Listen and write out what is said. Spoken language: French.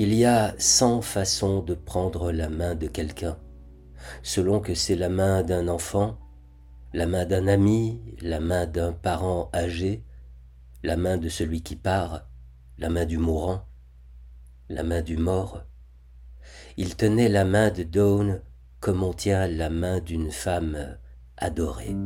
Il y a cent façons de prendre la main de quelqu'un, selon que c'est la main d'un enfant, la main d'un ami, la main d'un parent âgé, la main de celui qui part, la main du mourant, la main du mort. Il tenait la main de Dawn comme on tient la main d'une femme adorée.